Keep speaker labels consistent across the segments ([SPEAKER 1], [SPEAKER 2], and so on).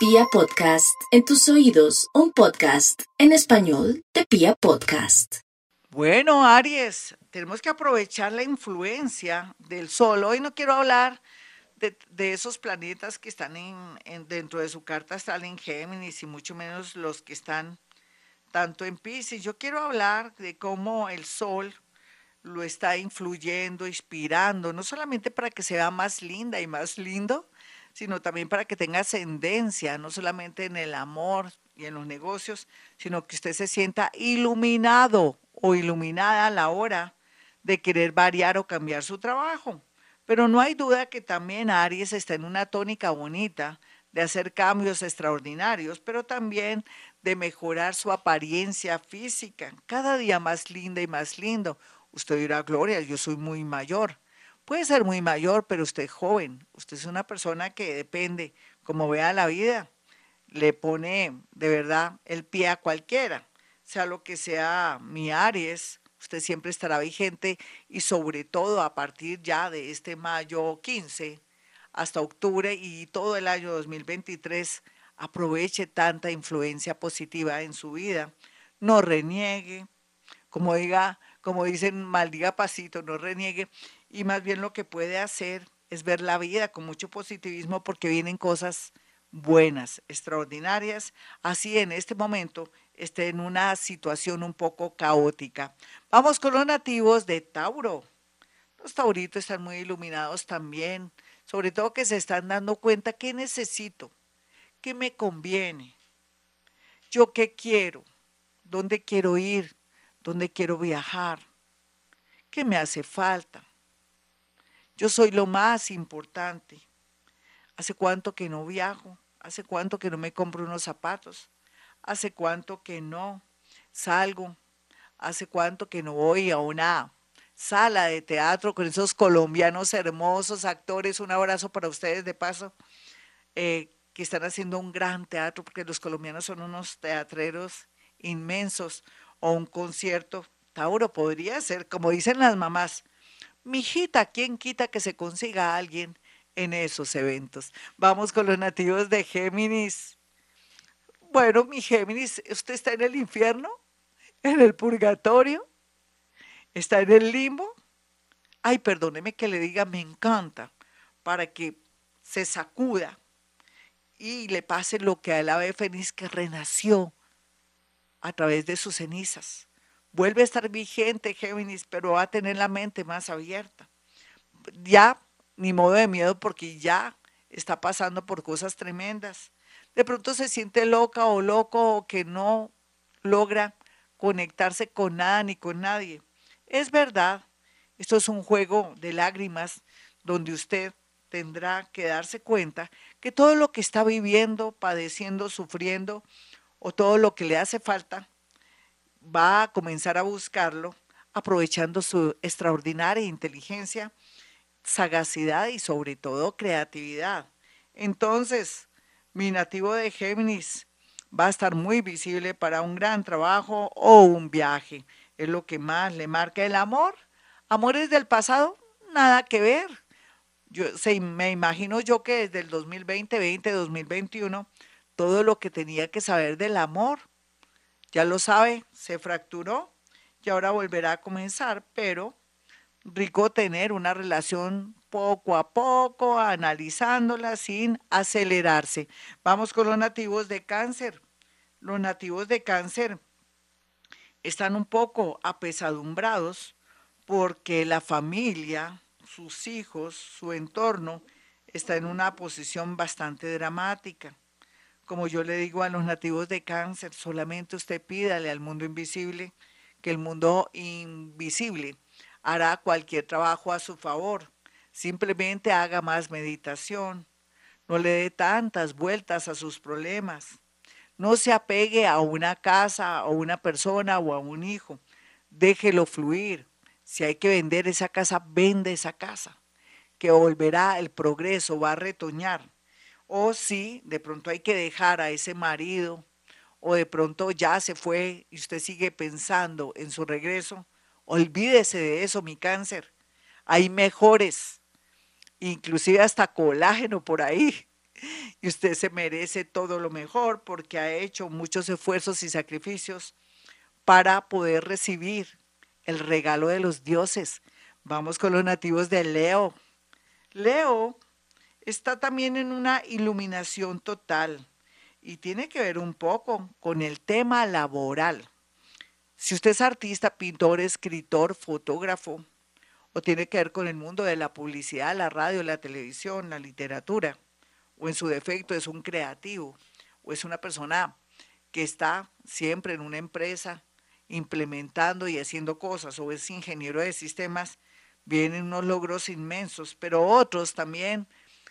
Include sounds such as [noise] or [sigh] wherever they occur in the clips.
[SPEAKER 1] Pia Podcast, en tus oídos, un podcast en español de Pia Podcast.
[SPEAKER 2] Bueno, Aries, tenemos que aprovechar la influencia del Sol. Hoy no quiero hablar de, esos planetas que están en, dentro de su carta astral en Géminis y mucho menos los que están tanto en Pisces. Yo quiero hablar de cómo el Sol lo está influyendo, inspirando, no solamente para que sea más linda y más lindo, sino también para que tenga ascendencia, no solamente en el amor y en los negocios, sino que usted se sienta iluminado o iluminada a la hora de querer variar o cambiar su trabajo. Pero no hay duda que también Aries está en una tónica bonita de hacer cambios extraordinarios, pero también de mejorar su apariencia física, cada día más linda y más lindo. Usted dirá, Gloria, yo soy muy mayor. Puede ser muy mayor, pero usted es joven. Usted es una persona que depende, como vea la vida, le pone de verdad el pie a cualquiera. Sea lo que sea mi Aries, usted siempre estará vigente y sobre todo a partir ya de este mayo 15 hasta octubre y todo el año 2023, aproveche tanta influencia positiva en su vida. No reniegue, como diga, como dicen, maldiga pasito, no reniegue. Y más bien lo que puede hacer es ver la vida con mucho positivismo porque vienen cosas buenas, extraordinarias. Así en este momento esté en una situación un poco caótica. Vamos con los nativos de Tauro. Los tauritos están muy iluminados también, sobre todo que se están dando cuenta qué necesito, qué me conviene, yo qué quiero, dónde quiero ir, dónde quiero viajar, qué me hace falta. Yo soy lo más importante. ¿Hace cuánto que no viajo? ¿Hace cuánto que no me compro unos zapatos? ¿Hace cuánto que no salgo? ¿Hace cuánto que no voy a una sala de teatro con esos colombianos hermosos actores? Un abrazo para ustedes de paso, eh, que están haciendo un gran teatro, porque los colombianos son unos teatreros inmensos o un concierto. Tauro podría ser, como dicen las mamás, mijita, ¿quién quita que se consiga a alguien en esos eventos? Vamos con los nativos de Géminis. Bueno, mi Géminis, ¿usted está en el infierno? ¿En el purgatorio? ¿Está en el limbo? Ay, perdóneme que le diga, me encanta, para que se sacuda y le pase lo que a la ave feliz que renació a través de sus cenizas. Vuelve a estar vigente Géminis, pero va a tener la mente más abierta. Ya, ni modo de miedo, porque ya está pasando por cosas tremendas. De pronto se siente loca o loco o que no logra conectarse con nada ni con nadie. Es verdad, esto es un juego de lágrimas donde usted tendrá que darse cuenta que todo lo que está viviendo, padeciendo, sufriendo, o todo lo que le hace falta, va a comenzar a buscarlo aprovechando su extraordinaria inteligencia, sagacidad y sobre todo creatividad. Entonces, mi nativo de Géminis va a estar muy visible para un gran trabajo o un viaje. Es lo que más le marca el amor. Amores del pasado, nada que ver. Yo me imagino yo que desde el 2020, 20, 2021 todo lo que tenía que saber del amor. Ya lo sabe, se fracturó y ahora volverá a comenzar, pero rico tener una relación poco a poco, analizándola sin acelerarse. Vamos con los nativos de cáncer. Los nativos de cáncer están un poco apesadumbrados porque la familia, sus hijos, su entorno está en una posición bastante dramática como yo le digo a los nativos de cáncer, solamente usted pídale al mundo invisible que el mundo invisible hará cualquier trabajo a su favor. Simplemente haga más meditación. No le dé tantas vueltas a sus problemas. No se apegue a una casa, a una persona o a un hijo. Déjelo fluir. Si hay que vender esa casa, vende esa casa, que volverá el progreso, va a retoñar. O si de pronto hay que dejar a ese marido o de pronto ya se fue y usted sigue pensando en su regreso, olvídese de eso, mi cáncer. Hay mejores, inclusive hasta colágeno por ahí. y usted se merece todo lo mejor porque ha hecho muchos esfuerzos y sacrificios para poder recibir el regalo de los dioses. Vamos con los nativos de Leo. Leo está también en una iluminación total y tiene que ver un poco con el tema laboral. Si usted es artista, pintor, escritor, fotógrafo, o tiene que ver con el mundo de la publicidad, la radio, la televisión, la literatura, o en su defecto es un creativo, o es una persona que está siempre en una empresa implementando y haciendo cosas, o es ingeniero de sistemas, vienen unos logros inmensos, pero otros también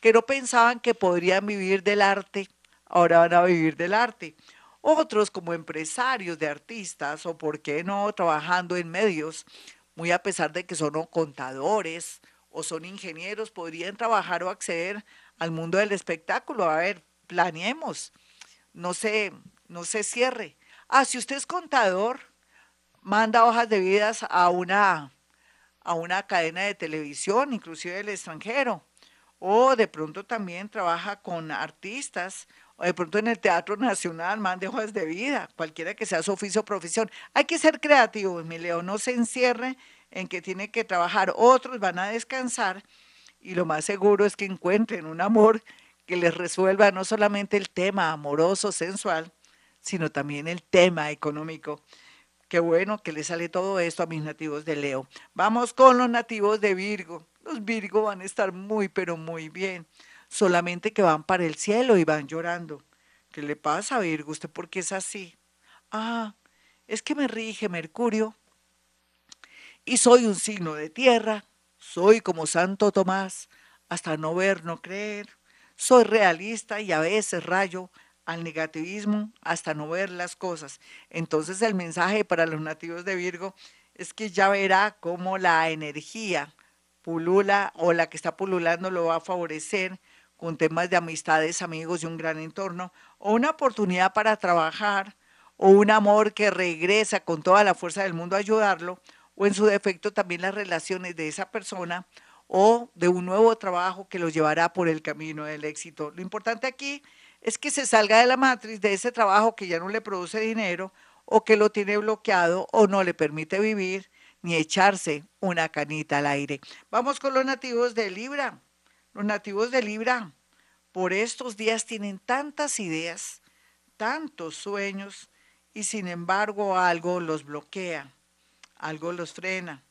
[SPEAKER 2] que no pensaban que podrían vivir del arte, ahora van a vivir del arte. Otros como empresarios de artistas o por qué no trabajando en medios, muy a pesar de que son contadores o son ingenieros, podrían trabajar o acceder al mundo del espectáculo. A ver, planeemos, no se, no se cierre. Ah, si usted es contador, manda hojas de vidas a una, a una cadena de televisión, inclusive del extranjero. O de pronto también trabaja con artistas o de pronto en el Teatro Nacional, mande hojas de vida, cualquiera que sea su oficio o profesión. Hay que ser creativos, mi Leo, no se encierre en que tiene que trabajar, otros van a descansar y lo más seguro es que encuentren un amor que les resuelva no solamente el tema amoroso, sensual, sino también el tema económico. Qué bueno que le sale todo esto a mis nativos de Leo. Vamos con los nativos de Virgo. Los Virgo van a estar muy, pero muy bien solamente que van para el cielo y van llorando. ¿Qué le pasa, Virgo? ¿Usted por qué es así? Ah, es que me rige Mercurio y soy un signo de tierra, soy como Santo Tomás, hasta no ver, no creer, soy realista y a veces rayo al negativismo hasta no ver las cosas. Entonces el mensaje para los nativos de Virgo es que ya verá cómo la energía pulula o la que está pululando lo va a favorecer con temas de amistades, amigos y un gran entorno, o una oportunidad para trabajar, o un amor que regresa con toda la fuerza del mundo a ayudarlo, o en su defecto también las relaciones de esa persona, o de un nuevo trabajo que lo llevará por el camino del éxito. Lo importante aquí es que se salga de la matriz de ese trabajo que ya no le produce dinero, o que lo tiene bloqueado, o no le permite vivir, ni echarse una canita al aire. Vamos con los nativos de Libra. Los nativos de Libra por estos días tienen tantas ideas, tantos sueños, y sin embargo algo los bloquea, algo los frena.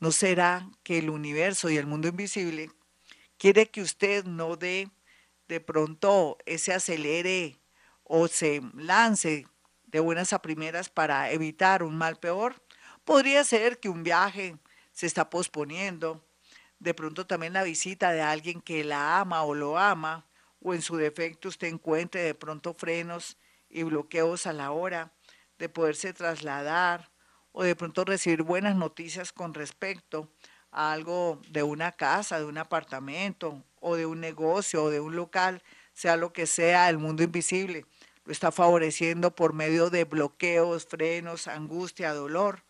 [SPEAKER 2] ¿No será que el universo y el mundo invisible quiere que usted no dé de pronto ese acelere o se lance de buenas a primeras para evitar un mal peor? Podría ser que un viaje se está posponiendo, de pronto también la visita de alguien que la ama o lo ama, o en su defecto usted encuentre de pronto frenos y bloqueos a la hora de poderse trasladar o de pronto recibir buenas noticias con respecto a algo de una casa, de un apartamento o de un negocio o de un local, sea lo que sea, el mundo invisible lo está favoreciendo por medio de bloqueos, frenos, angustia, dolor.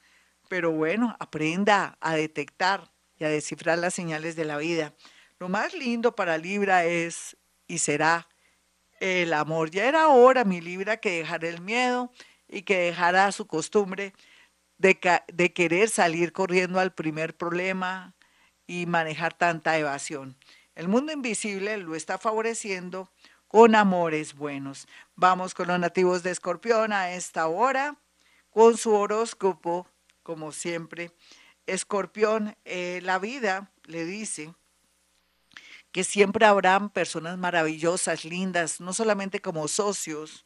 [SPEAKER 2] Pero bueno, aprenda a detectar y a descifrar las señales de la vida. Lo más lindo para Libra es y será el amor. Ya era hora, mi Libra, que dejara el miedo y que dejara su costumbre de, de querer salir corriendo al primer problema y manejar tanta evasión. El mundo invisible lo está favoreciendo con amores buenos. Vamos con los nativos de Escorpión a esta hora, con su horóscopo, como siempre. Escorpión, eh, la vida le dice que siempre habrán personas maravillosas, lindas, no solamente como socios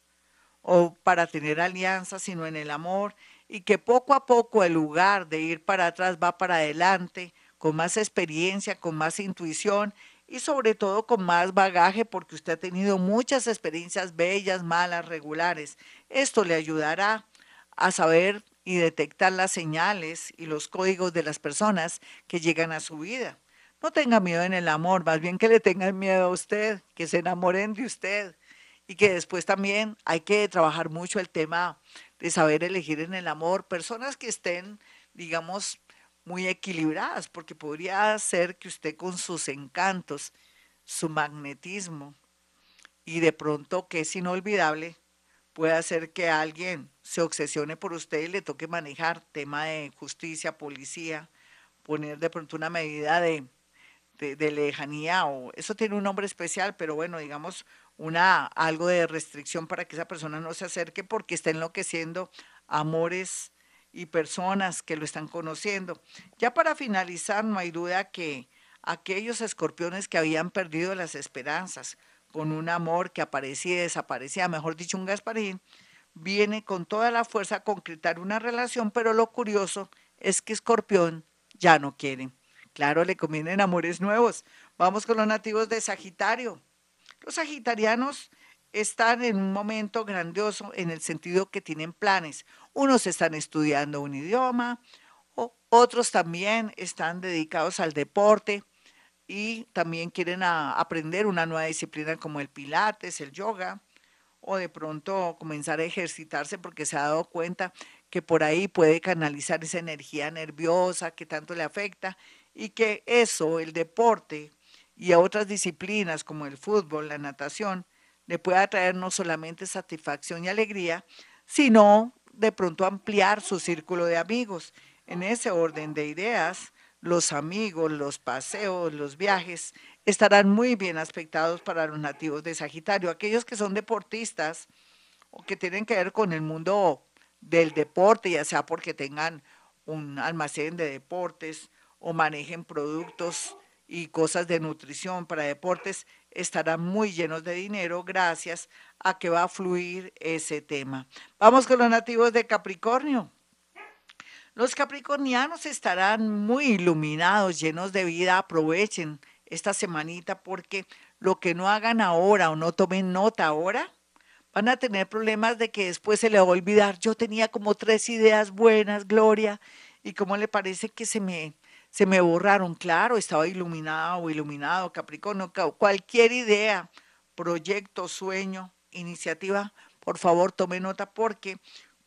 [SPEAKER 2] o para tener alianzas, sino en el amor, y que poco a poco el lugar de ir para atrás va para adelante, con más experiencia, con más intuición y sobre todo con más bagaje, porque usted ha tenido muchas experiencias bellas, malas, regulares. Esto le ayudará a saber y detectar las señales y los códigos de las personas que llegan a su vida. No tenga miedo en el amor, más bien que le tengan miedo a usted, que se enamoren de usted y que después también hay que trabajar mucho el tema de saber elegir en el amor personas que estén, digamos, muy equilibradas, porque podría ser que usted con sus encantos, su magnetismo, y de pronto que es inolvidable, puede hacer que alguien se obsesione por usted y le toque manejar tema de justicia, policía, poner de pronto una medida de, de, lejanía o eso tiene un nombre especial, pero bueno, digamos una algo de restricción para que esa persona no se acerque porque está enloqueciendo amores y personas que lo están conociendo. Ya para finalizar, no hay duda que aquellos escorpiones que habían perdido las esperanzas con un amor que aparecía y desaparecía, mejor dicho, un Gasparín, viene con toda la fuerza a concretar una relación, pero lo curioso es que Escorpión ya no quiere. Claro, le convienen amores nuevos. Vamos con los nativos de Sagitario. Los sagitarianos están en un momento grandioso en el sentido que tienen planes. Unos están estudiando un idioma, otros también están dedicados al deporte y también quieren aprender una nueva disciplina como el pilates, el yoga, o de pronto comenzar a ejercitarse porque se ha dado cuenta que por ahí puede canalizar esa energía nerviosa que tanto le afecta y que eso, el deporte y a otras disciplinas como el fútbol, la natación, le pueda traer no solamente satisfacción y alegría, sino de pronto ampliar su círculo de amigos. En ese orden de ideas, los amigos, los paseos, los viajes estarán muy bien aspectados para los nativos de Sagitario. Aquellos que son deportistas o que tienen que ver con el mundo del deporte, ya sea porque tengan un almacén de deportes o manejen productos y cosas de nutrición para deportes, estarán muy llenos de dinero gracias a que va a fluir ese tema. Vamos con los nativos de Capricornio. Los capricornianos estarán muy iluminados, llenos de vida. Aprovechen esta semanita porque lo que no hagan ahora o no tomen nota ahora, van a tener problemas de que después se le va a olvidar. Yo tenía como tres ideas buenas, Gloria, y cómo le parece que se me, se me borraron. Claro, estaba iluminado o iluminado, Capricornio, cualquier idea, proyecto, sueño, iniciativa, por favor tome nota porque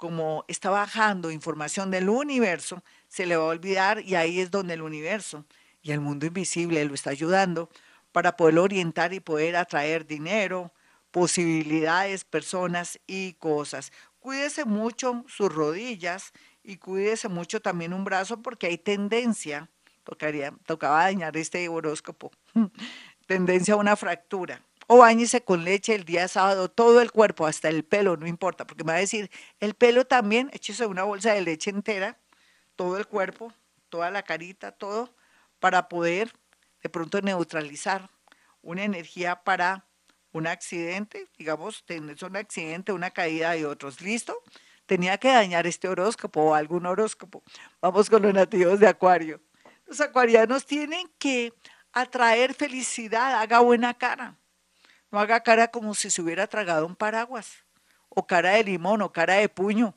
[SPEAKER 2] como está bajando información del universo, se le va a olvidar y ahí es donde el universo y el mundo invisible lo está ayudando para poder orientar y poder atraer dinero, posibilidades, personas y cosas. Cuídese mucho sus rodillas y cuídese mucho también un brazo porque hay tendencia, tocaría, tocaba dañar este horóscopo, [laughs] tendencia a una fractura o bañese con leche el día sábado, todo el cuerpo, hasta el pelo, no importa, porque me va a decir, el pelo también, échese una bolsa de leche entera, todo el cuerpo, toda la carita, todo, para poder de pronto neutralizar una energía para un accidente, digamos, tenés un accidente, una caída de otros. ¿Listo? Tenía que dañar este horóscopo o algún horóscopo. Vamos con los nativos de Acuario. Los acuarianos tienen que atraer felicidad, haga buena cara. No haga cara como si se hubiera tragado un paraguas, o cara de limón, o cara de puño.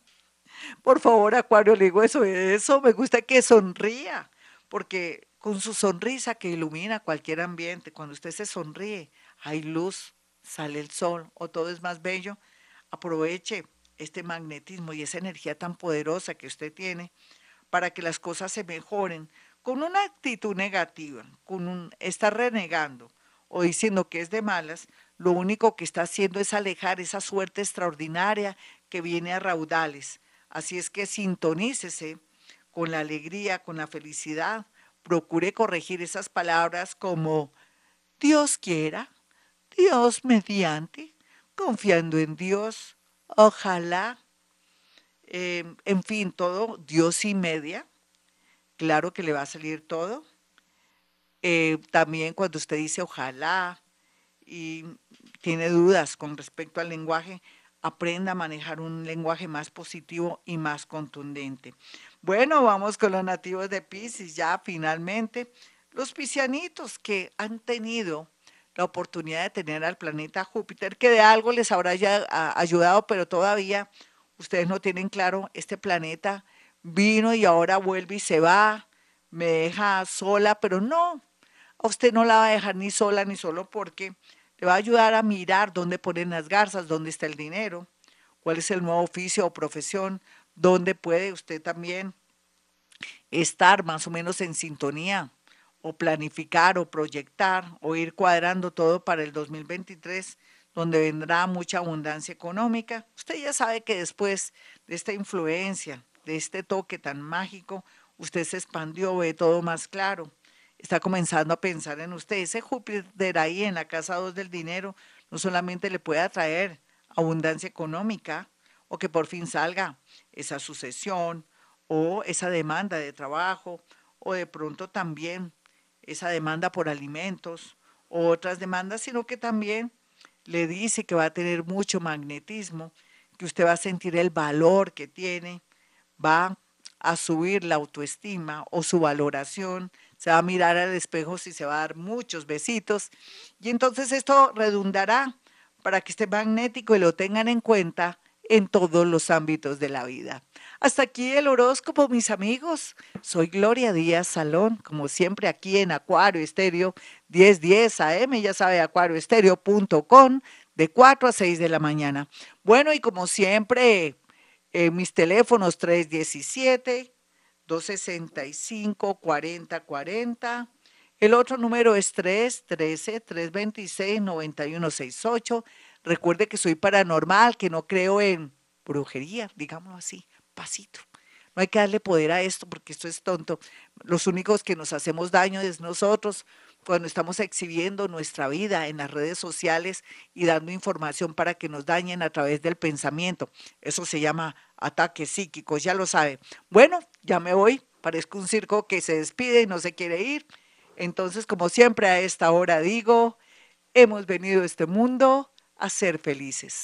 [SPEAKER 2] Por favor, Acuario, le digo eso, eso, me gusta que sonría, porque con su sonrisa que ilumina cualquier ambiente, cuando usted se sonríe, hay luz, sale el sol, o todo es más bello, aproveche este magnetismo y esa energía tan poderosa que usted tiene para que las cosas se mejoren con una actitud negativa, con un estar renegando o diciendo que es de malas, lo único que está haciendo es alejar esa suerte extraordinaria que viene a raudales. Así es que sintonícese con la alegría, con la felicidad. Procure corregir esas palabras como Dios quiera, Dios mediante, confiando en Dios, ojalá, em, en fin, todo Dios y media. Claro que le va a salir todo. Eh, también cuando usted dice ojalá, y tiene dudas con respecto al lenguaje, aprenda a manejar un lenguaje más positivo y más contundente. Bueno, vamos con los nativos de Pisces, ya finalmente, los piscianitos que han tenido la oportunidad de tener al planeta Júpiter, que de algo les habrá ya ayudado, pero todavía ustedes no tienen claro, este planeta vino y ahora vuelve y se va, me deja sola, pero no, usted no la va a dejar ni sola ni solo porque le va a ayudar a mirar dónde ponen las garzas, dónde está el dinero, cuál es el nuevo oficio o profesión, dónde puede usted también estar más o menos en sintonía o planificar o proyectar o ir cuadrando todo para el 2023. donde vendrá mucha abundancia económica. Usted ya sabe que después de esta influencia, de este toque tan mágico, usted se expandió, ve todo más claro, está comenzando a pensar en usted. Ese Júpiter ahí en la casa 2 del dinero no solamente le puede atraer abundancia económica o que por fin salga esa sucesión o esa demanda de trabajo o de pronto también esa demanda por alimentos o otras demandas, sino que también le dice que va a tener mucho magnetismo, que usted va a sentir el valor que tiene, va a subir la autoestima o su valoración, se va a mirar al espejo si se va a dar muchos besitos y entonces esto redundará para que esté magnético y lo tengan en cuenta en todos los ámbitos de la vida. Hasta aquí el horóscopo, mis amigos. Soy Gloria Díaz Salón, como siempre aquí en Acuario Estéreo 1010 AM, ya sabe, acuarioestéreo.com, de 4 a 6 de la mañana. Bueno, y como siempre, eh, mis teléfonos 317 265 4040. El otro número es 313 326 9168. Recuerde que soy paranormal, que no creo en brujería, digámoslo así, pasito. No hay que darle poder a esto porque esto es tonto. Los únicos que nos hacemos daño es nosotros cuando estamos exhibiendo nuestra vida en las redes sociales y dando información para que nos dañen a través del pensamiento. Eso se llama ataques psíquicos, ya lo sabe. Bueno, ya me voy. Parezco un circo que se despide y no se quiere ir. Entonces, como siempre a esta hora digo, hemos venido a este mundo a ser felices.